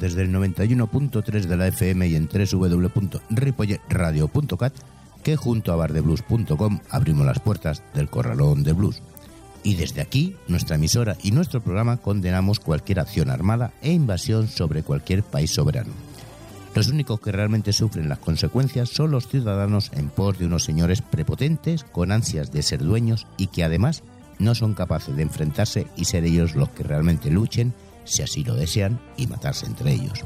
desde el 91.3 de la FM y en www.ripoyeradio.cat que junto a bardeblues.com abrimos las puertas del corralón de blues. Y desde aquí, nuestra emisora y nuestro programa condenamos cualquier acción armada e invasión sobre cualquier país soberano. Los únicos que realmente sufren las consecuencias son los ciudadanos en pos de unos señores prepotentes con ansias de ser dueños y que además no son capaces de enfrentarse y ser ellos los que realmente luchen si así lo desean, y matarse entre ellos.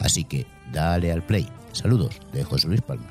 Así que dale al play. Saludos de José Luis Palma.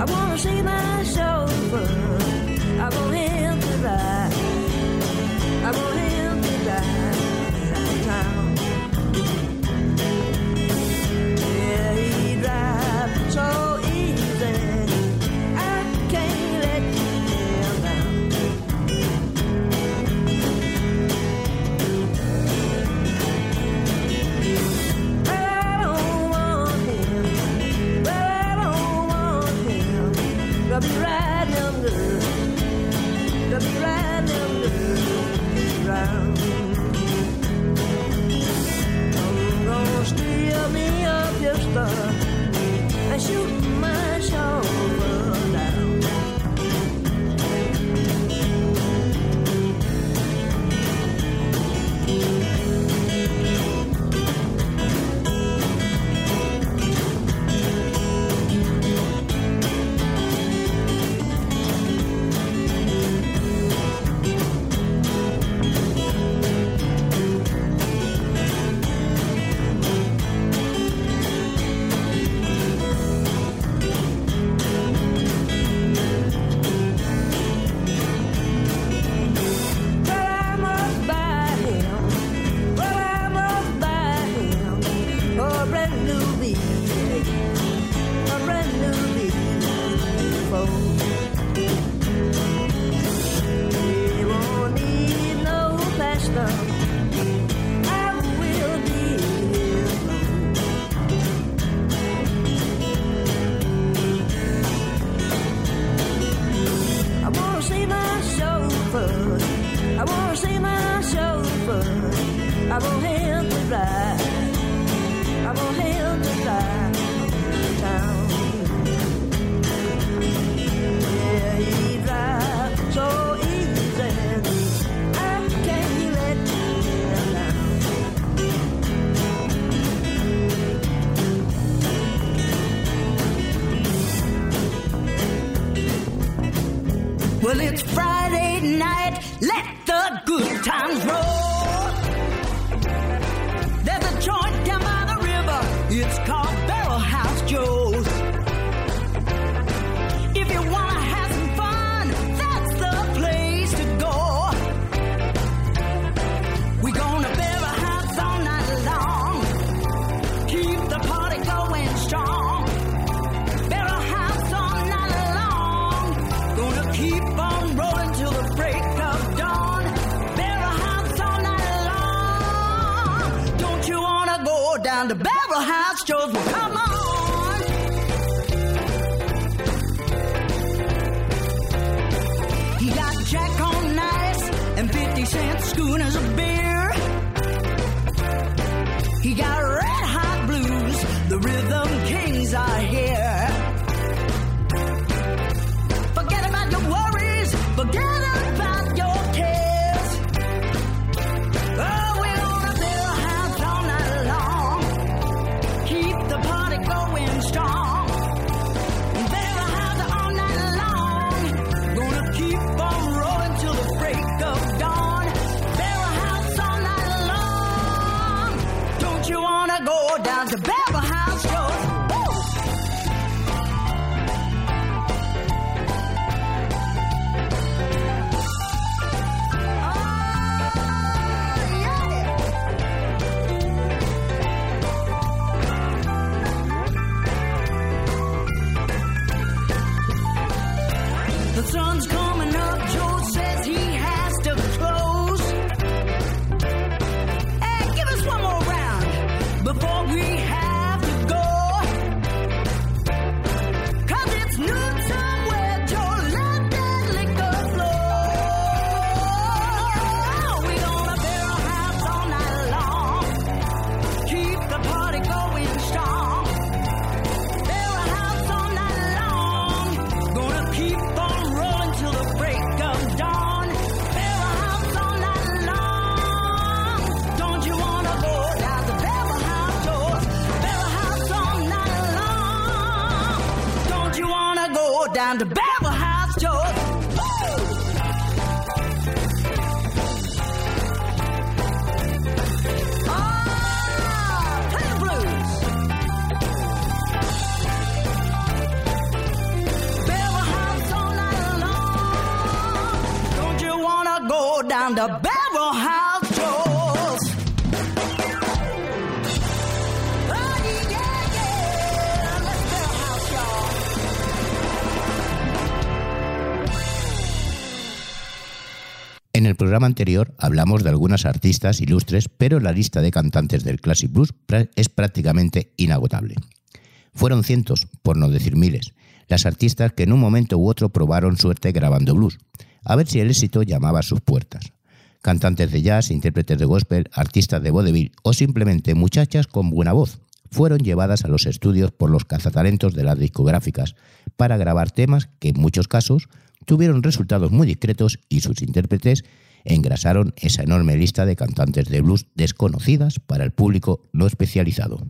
I wanna see my soul Master. I wanna see my chauffeur. I won't help to fly. I won't help to fly to town. Yeah, he drives so easy. I can't let him down? Well, it's Friday night. Let times roll. Cent schooners of beer. Down programa anterior hablamos de algunas artistas ilustres, pero la lista de cantantes del Classic Blues es prácticamente inagotable. Fueron cientos, por no decir miles, las artistas que en un momento u otro probaron suerte grabando blues, a ver si el éxito llamaba a sus puertas. Cantantes de jazz, intérpretes de gospel, artistas de vodevil o simplemente muchachas con buena voz fueron llevadas a los estudios por los cazatalentos de las discográficas para grabar temas que en muchos casos tuvieron resultados muy discretos y sus intérpretes engrasaron esa enorme lista de cantantes de blues desconocidas para el público no especializado.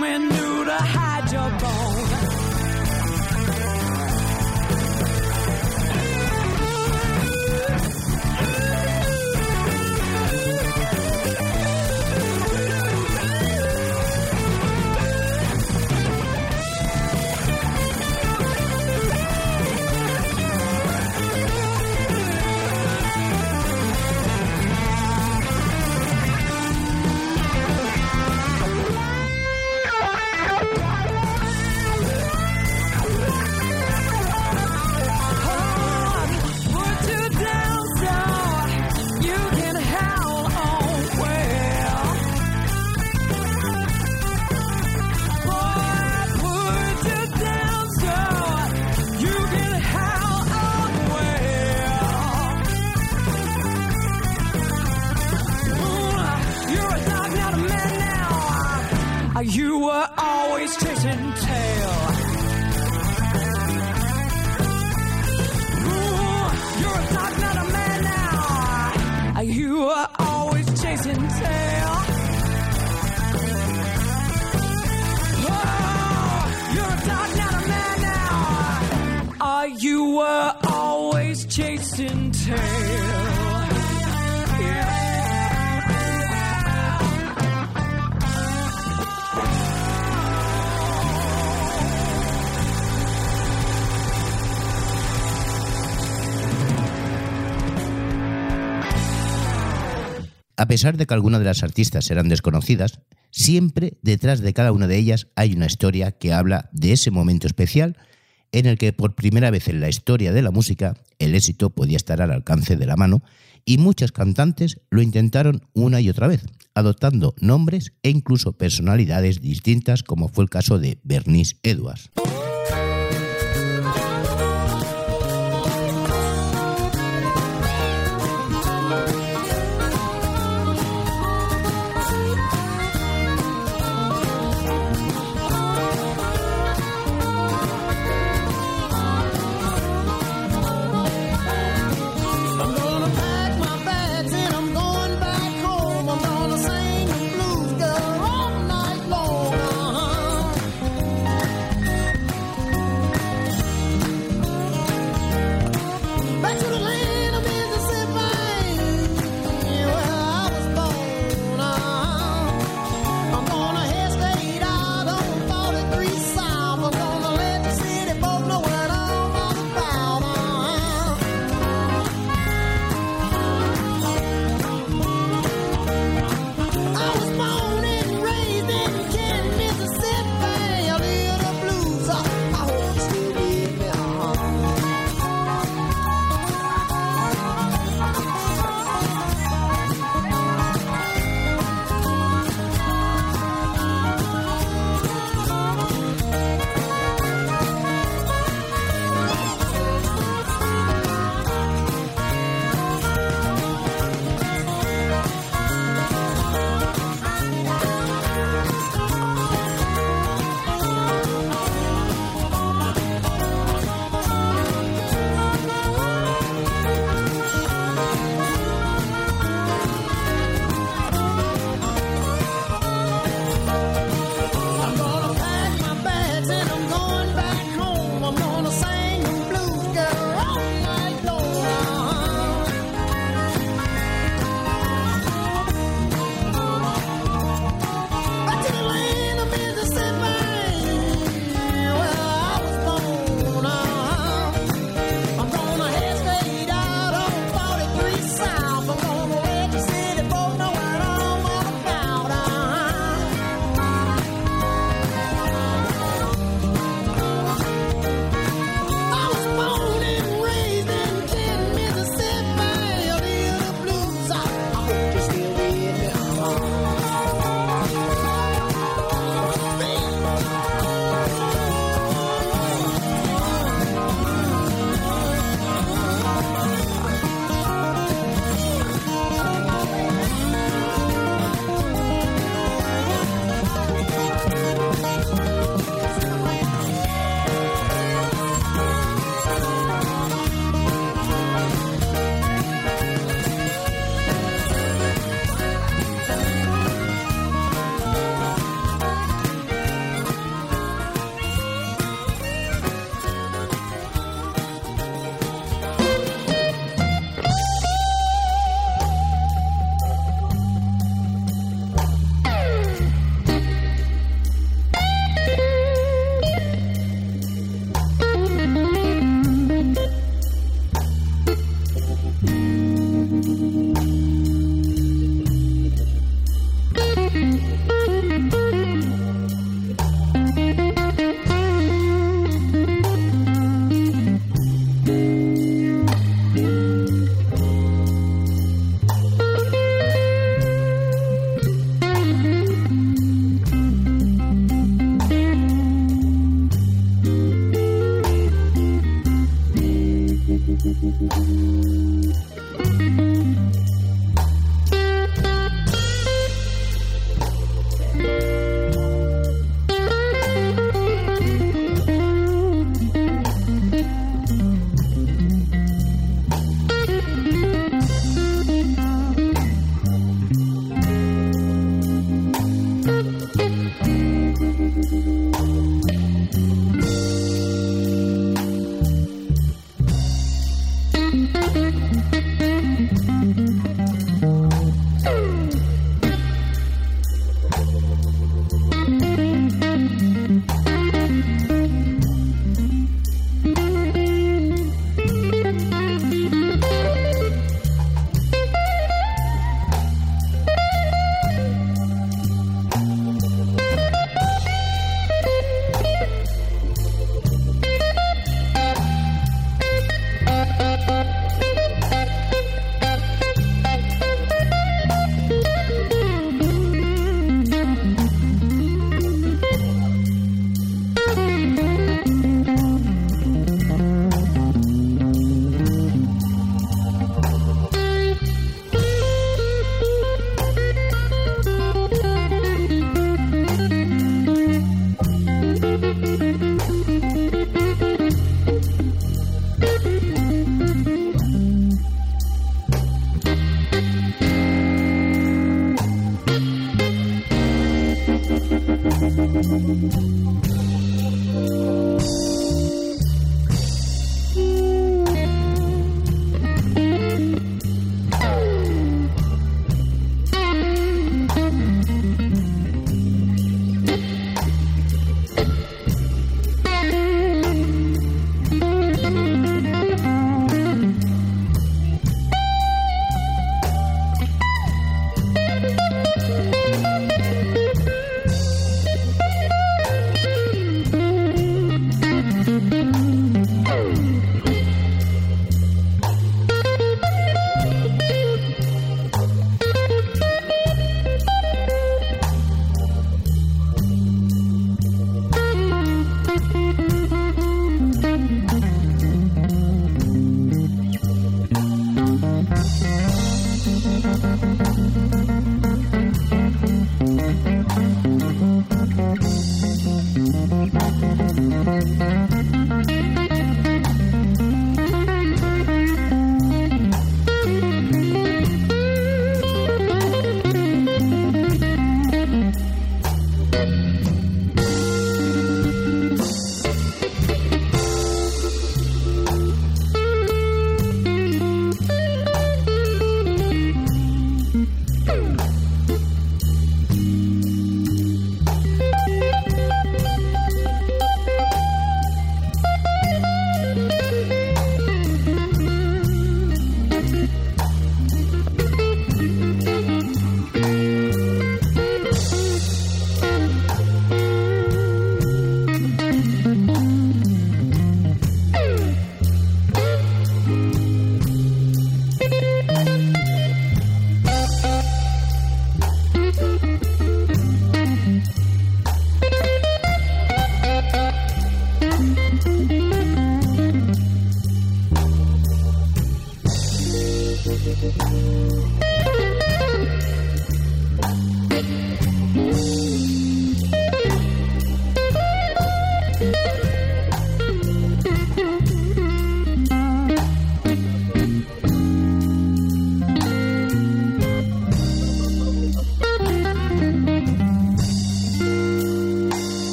For A pesar de que algunas de las artistas eran desconocidas, siempre detrás de cada una de ellas hay una historia que habla de ese momento especial en el que por primera vez en la historia de la música el éxito podía estar al alcance de la mano y muchas cantantes lo intentaron una y otra vez, adoptando nombres e incluso personalidades distintas como fue el caso de Bernice Edwards.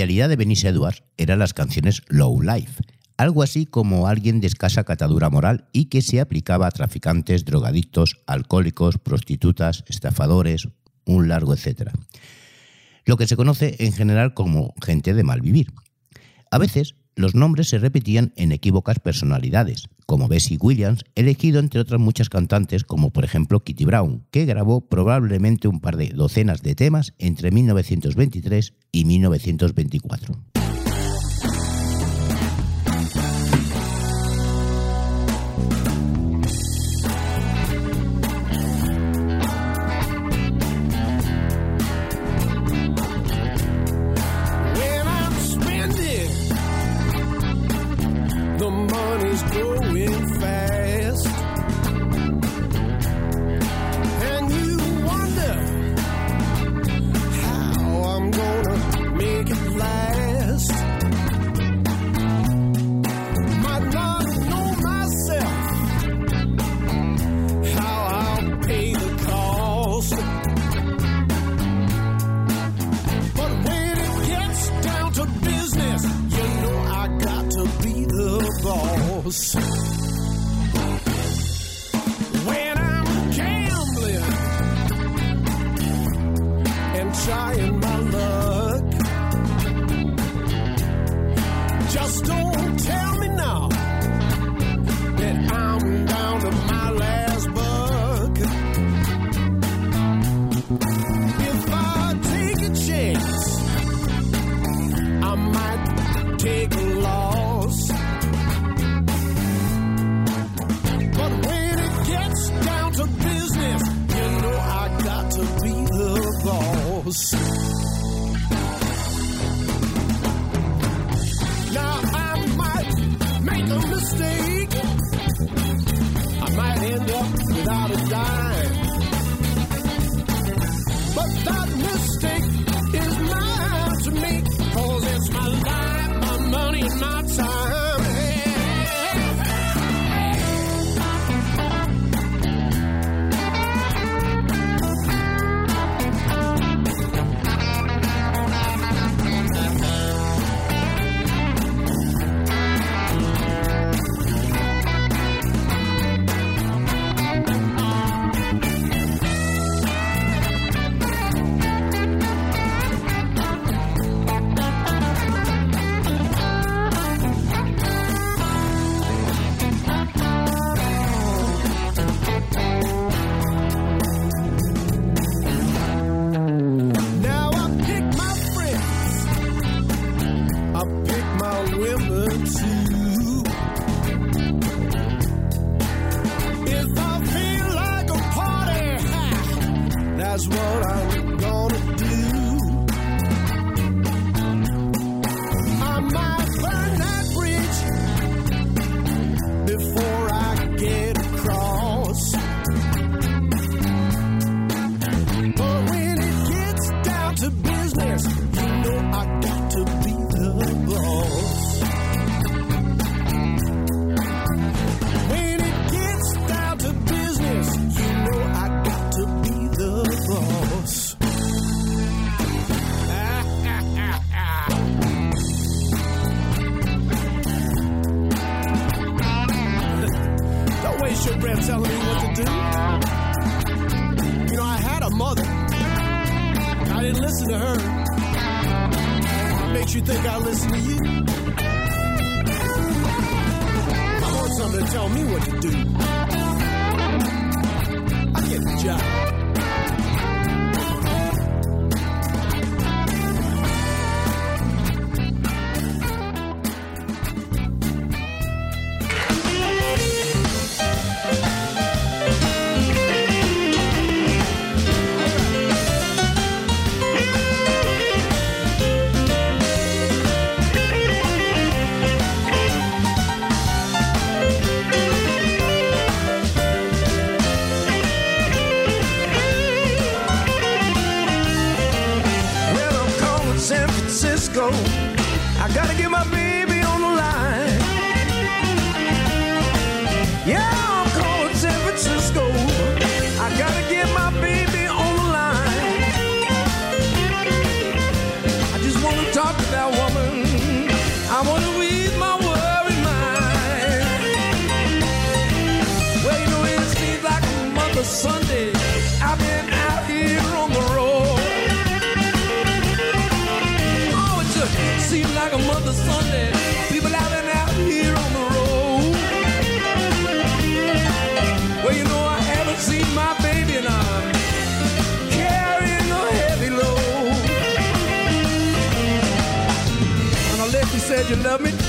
especialidad de Benice Edwards eran las canciones low life, algo así como alguien de escasa catadura moral y que se aplicaba a traficantes, drogadictos, alcohólicos, prostitutas, estafadores, un largo etcétera. Lo que se conoce en general como gente de mal vivir. A veces los nombres se repetían en equívocas personalidades, como Bessie Williams, elegido entre otras muchas cantantes como por ejemplo Kitty Brown, que grabó probablemente un par de docenas de temas entre 1923 y 1924. When I'm gambling and trying tempos. what I know. said you love me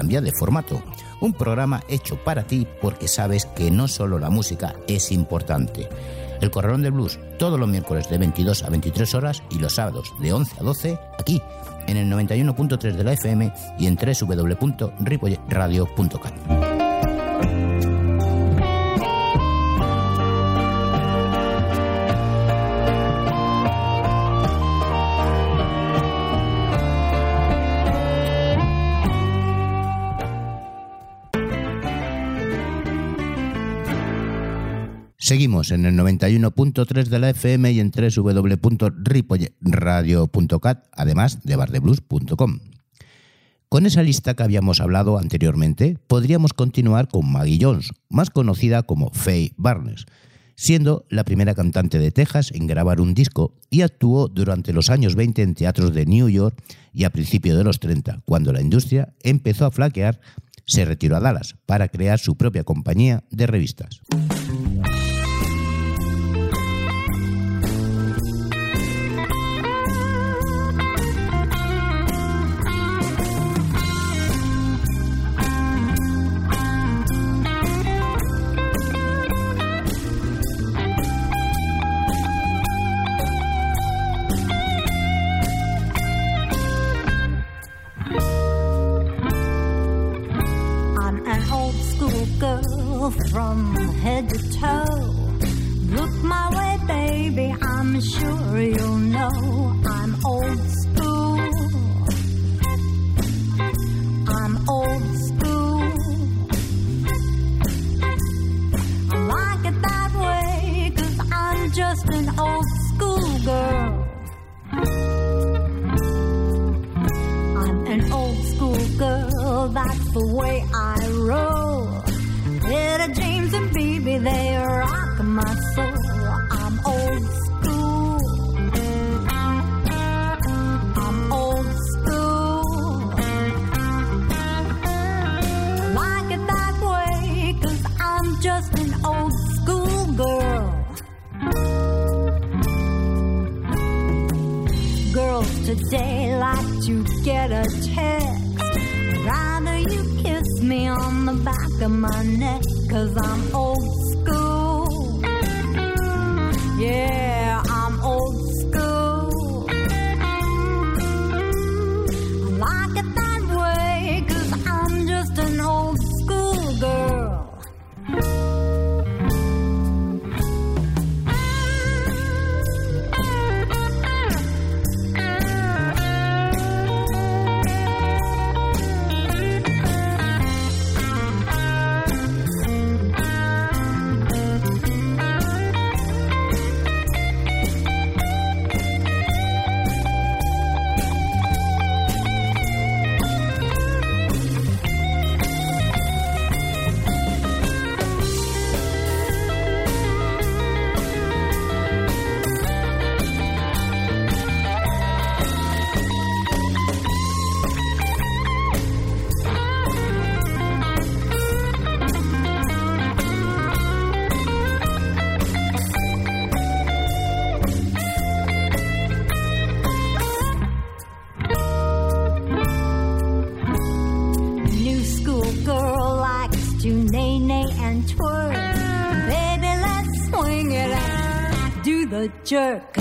Cambia de formato. Un programa hecho para ti porque sabes que no solo la música es importante. El Corralón del Blues, todos los miércoles de 22 a 23 horas y los sábados de 11 a 12, aquí, en el 91.3 de la FM y en www.ripoyradio.com. Seguimos en el 91.3 de la FM y en www.ripollerradio.cat, además de bardeblues.com. Con esa lista que habíamos hablado anteriormente, podríamos continuar con Maggie Jones, más conocida como Faye Barnes, siendo la primera cantante de Texas en grabar un disco y actuó durante los años 20 en teatros de New York y a principios de los 30, cuando la industria empezó a flaquear, se retiró a Dallas para crear su propia compañía de revistas. jerk.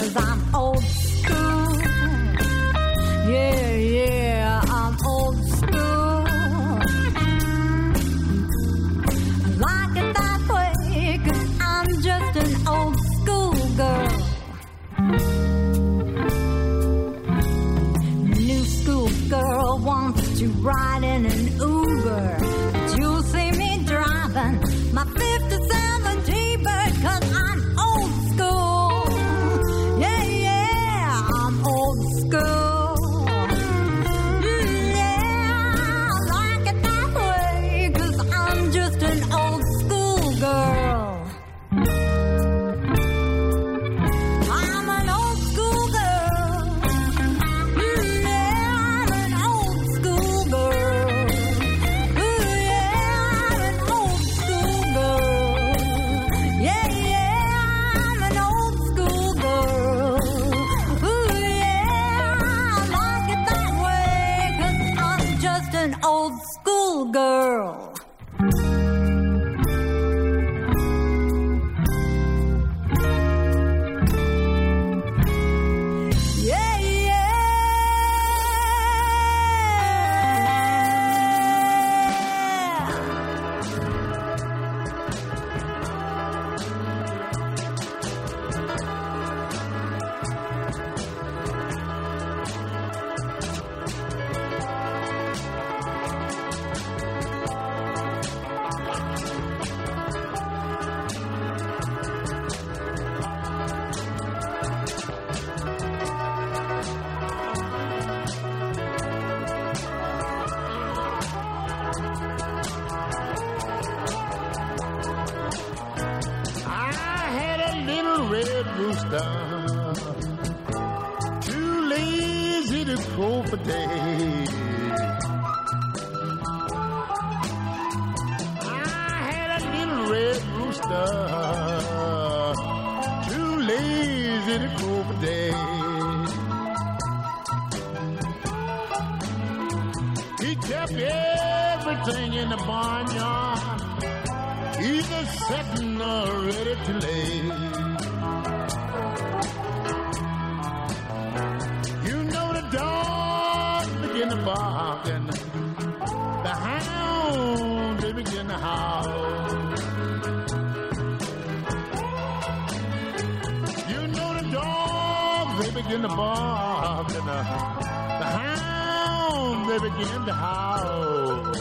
Begin to bark and uh, the, the hounds they begin to howl.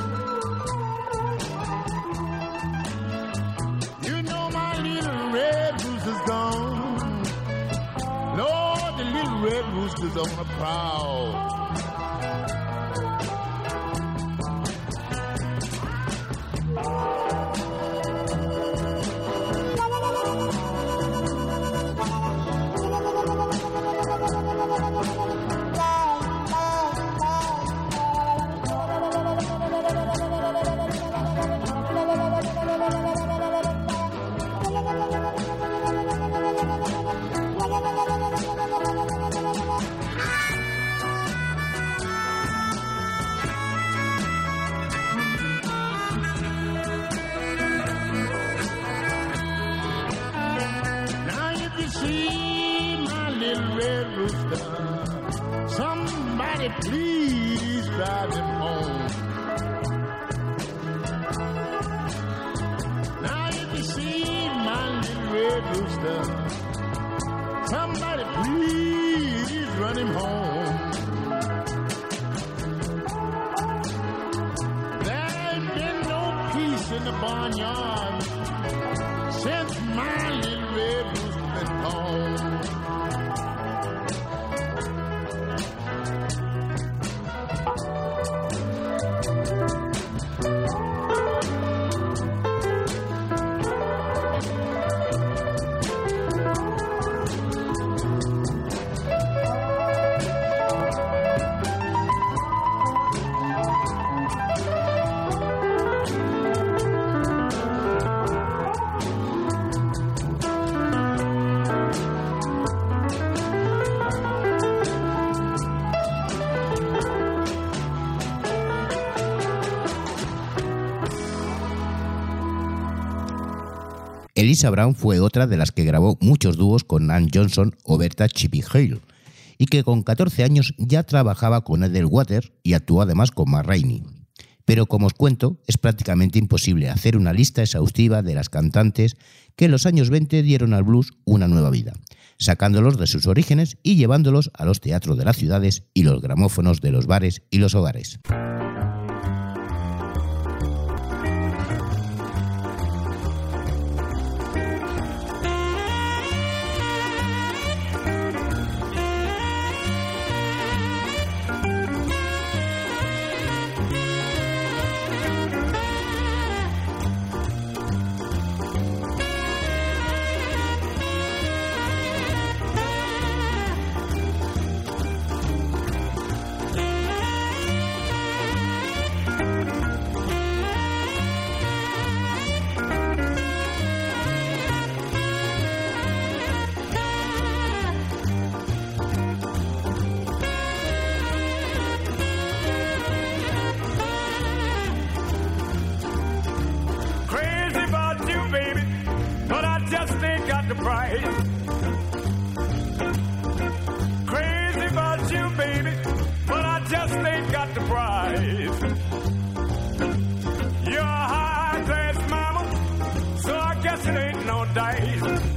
You know my little red rooster's gone. Lord, the little red rooster's on a prowl. Elisa Brown fue otra de las que grabó muchos dúos con Ann Johnson o Berta Chippy Hale, y que con 14 años ya trabajaba con Edel Water y actuó además con Ma Rainey. Pero como os cuento, es prácticamente imposible hacer una lista exhaustiva de las cantantes que en los años 20 dieron al blues una nueva vida, sacándolos de sus orígenes y llevándolos a los teatros de las ciudades y los gramófonos de los bares y los hogares. It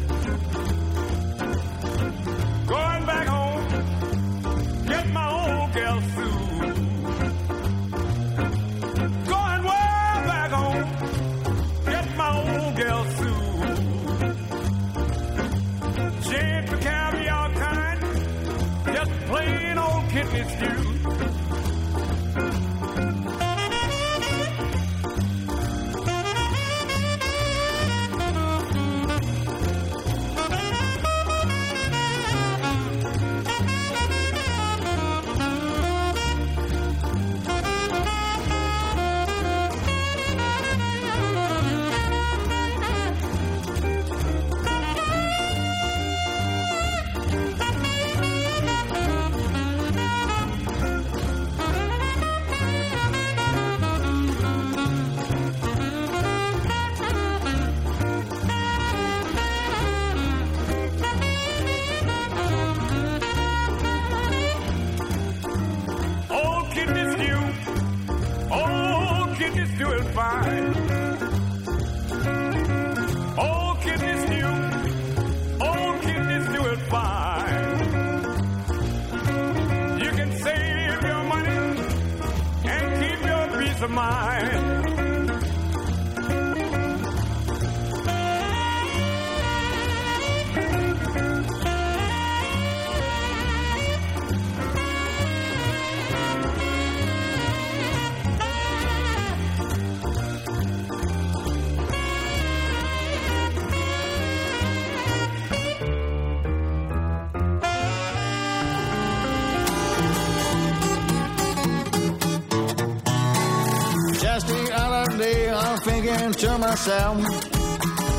thinking to myself,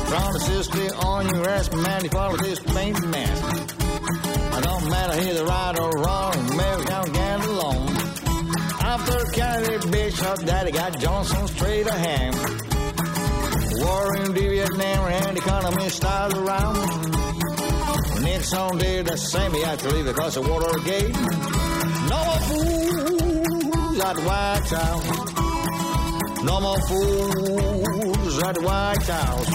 from the sister on your ass, man, you follow this paint mask. I don't matter either right or wrong, maybe can't get along. After Kennedy, bitch, daddy got Johnson straight ahead. War in Vietnam and the economy started around. Nixon did the same, he had to leave because of Watergate. No more fools at White House. No more fools at the White House.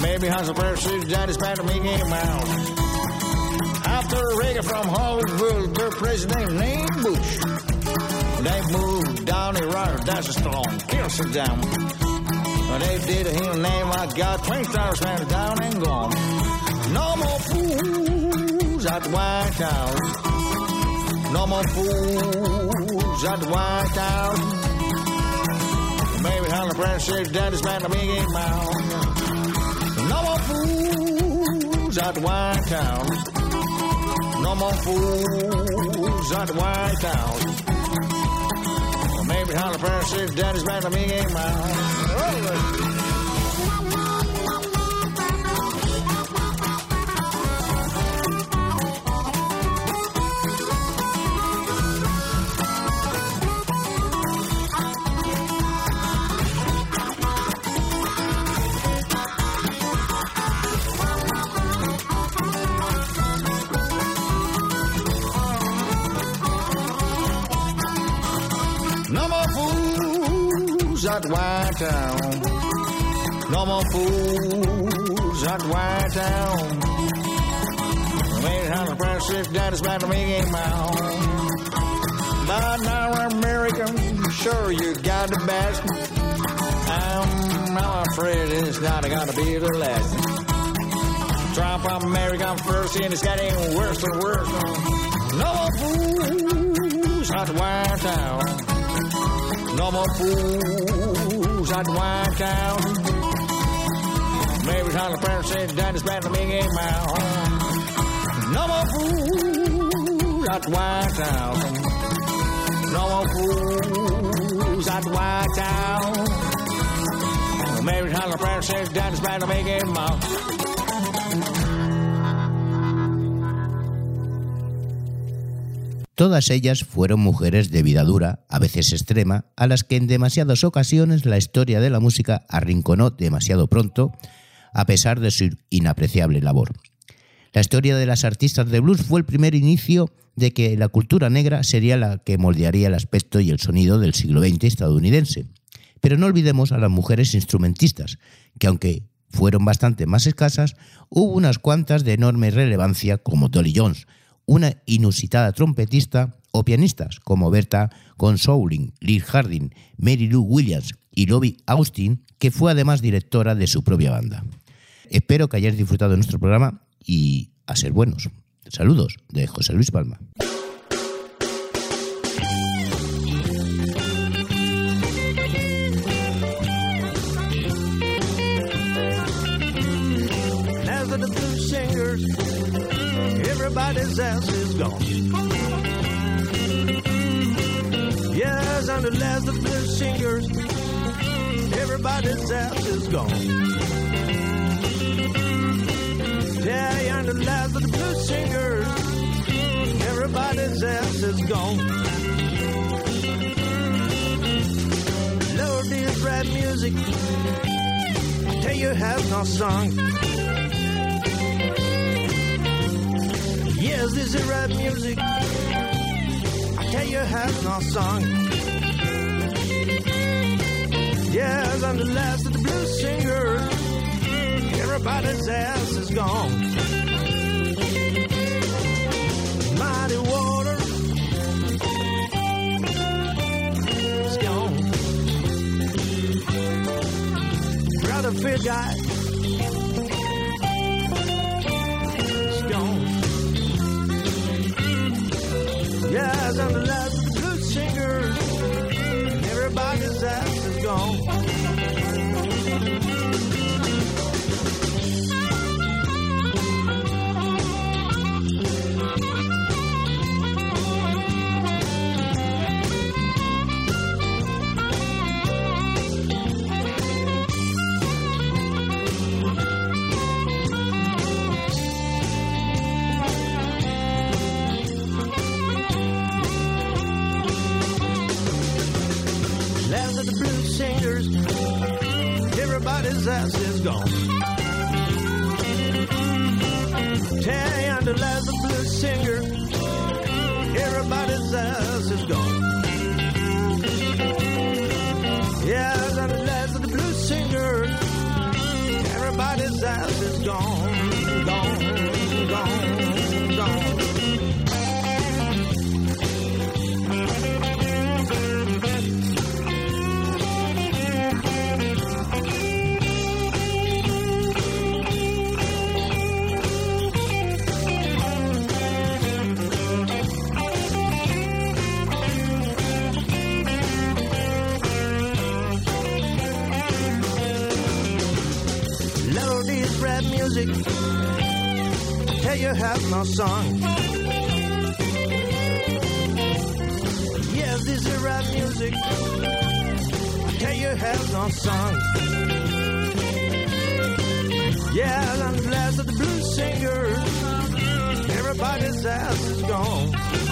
Maybe Hans and President Daddy's back to Mickey Mouse. After Reagan from Hollywood, their president named Bush. They moved down the road, that's a strong, kill they did him name I got 20,000 men down and gone. No more fools at the White House. No more fools at the White House. Maybe Hunter President Daddy's back to Mickey Mouse. No more fools at the White House. No more fools at the White House. Maybe Holly Prairie says daddy's back to me game No more fools at White Town. No more fools at White Town. Made hundred percent daddy's back to game out. But now American, sure you got the best. I'm not afraid it's not gonna be the last. Trump American first and it's getting worse and worse. No more fools at White Town. No more fools at White Town. Maybe Tyler Perry said Daddy's back to me game out. No more fools at White Town. No more fools at White Town. Maybe Tyler Perry said Daddy's back to me game out. Todas ellas fueron mujeres de vida dura, a veces extrema, a las que en demasiadas ocasiones la historia de la música arrinconó demasiado pronto, a pesar de su inapreciable labor. La historia de las artistas de blues fue el primer inicio de que la cultura negra sería la que moldearía el aspecto y el sonido del siglo XX estadounidense. Pero no olvidemos a las mujeres instrumentistas, que aunque fueron bastante más escasas, hubo unas cuantas de enorme relevancia como Dolly Jones, una inusitada trompetista o pianistas como Berta Consoling, Liz Harding, Mary Lou Williams y Lobby Austin, que fue además directora de su propia banda. Espero que hayáis disfrutado de nuestro programa y a ser buenos. Saludos de José Luis Palma. Everybody's else is gone. Yes, and of the blues singers, everybody's else is gone. Yeah, and of the blues singers, everybody's else is gone. Lord, this rap music, tell you, has no song. Yes, this is rap music. I tell you, has no song. Yes, I'm the last of the blues singers. Everybody's ass is gone. Mighty water is gone. Brother Fit guy Yes, I'm gone. Terry Underlaz, the blues singer, everybody's ass is gone. Yeah, Underlaz, the blues singer, everybody's ass is gone, Tell you have no song. Yes, this is rap music. Tell you have no song. Yeah, I'm glad that the blues singer. Everybody's ass is gone.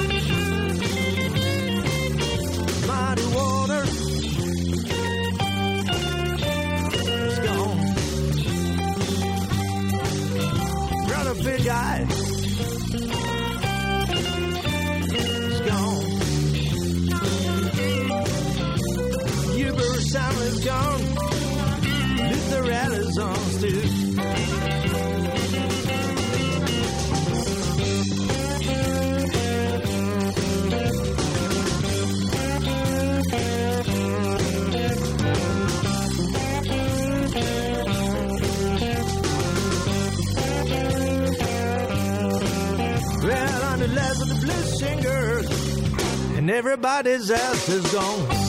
Brother Big Eye is gone. Uber Sam is gone. Luther Alice on too. And everybody's ass is gone.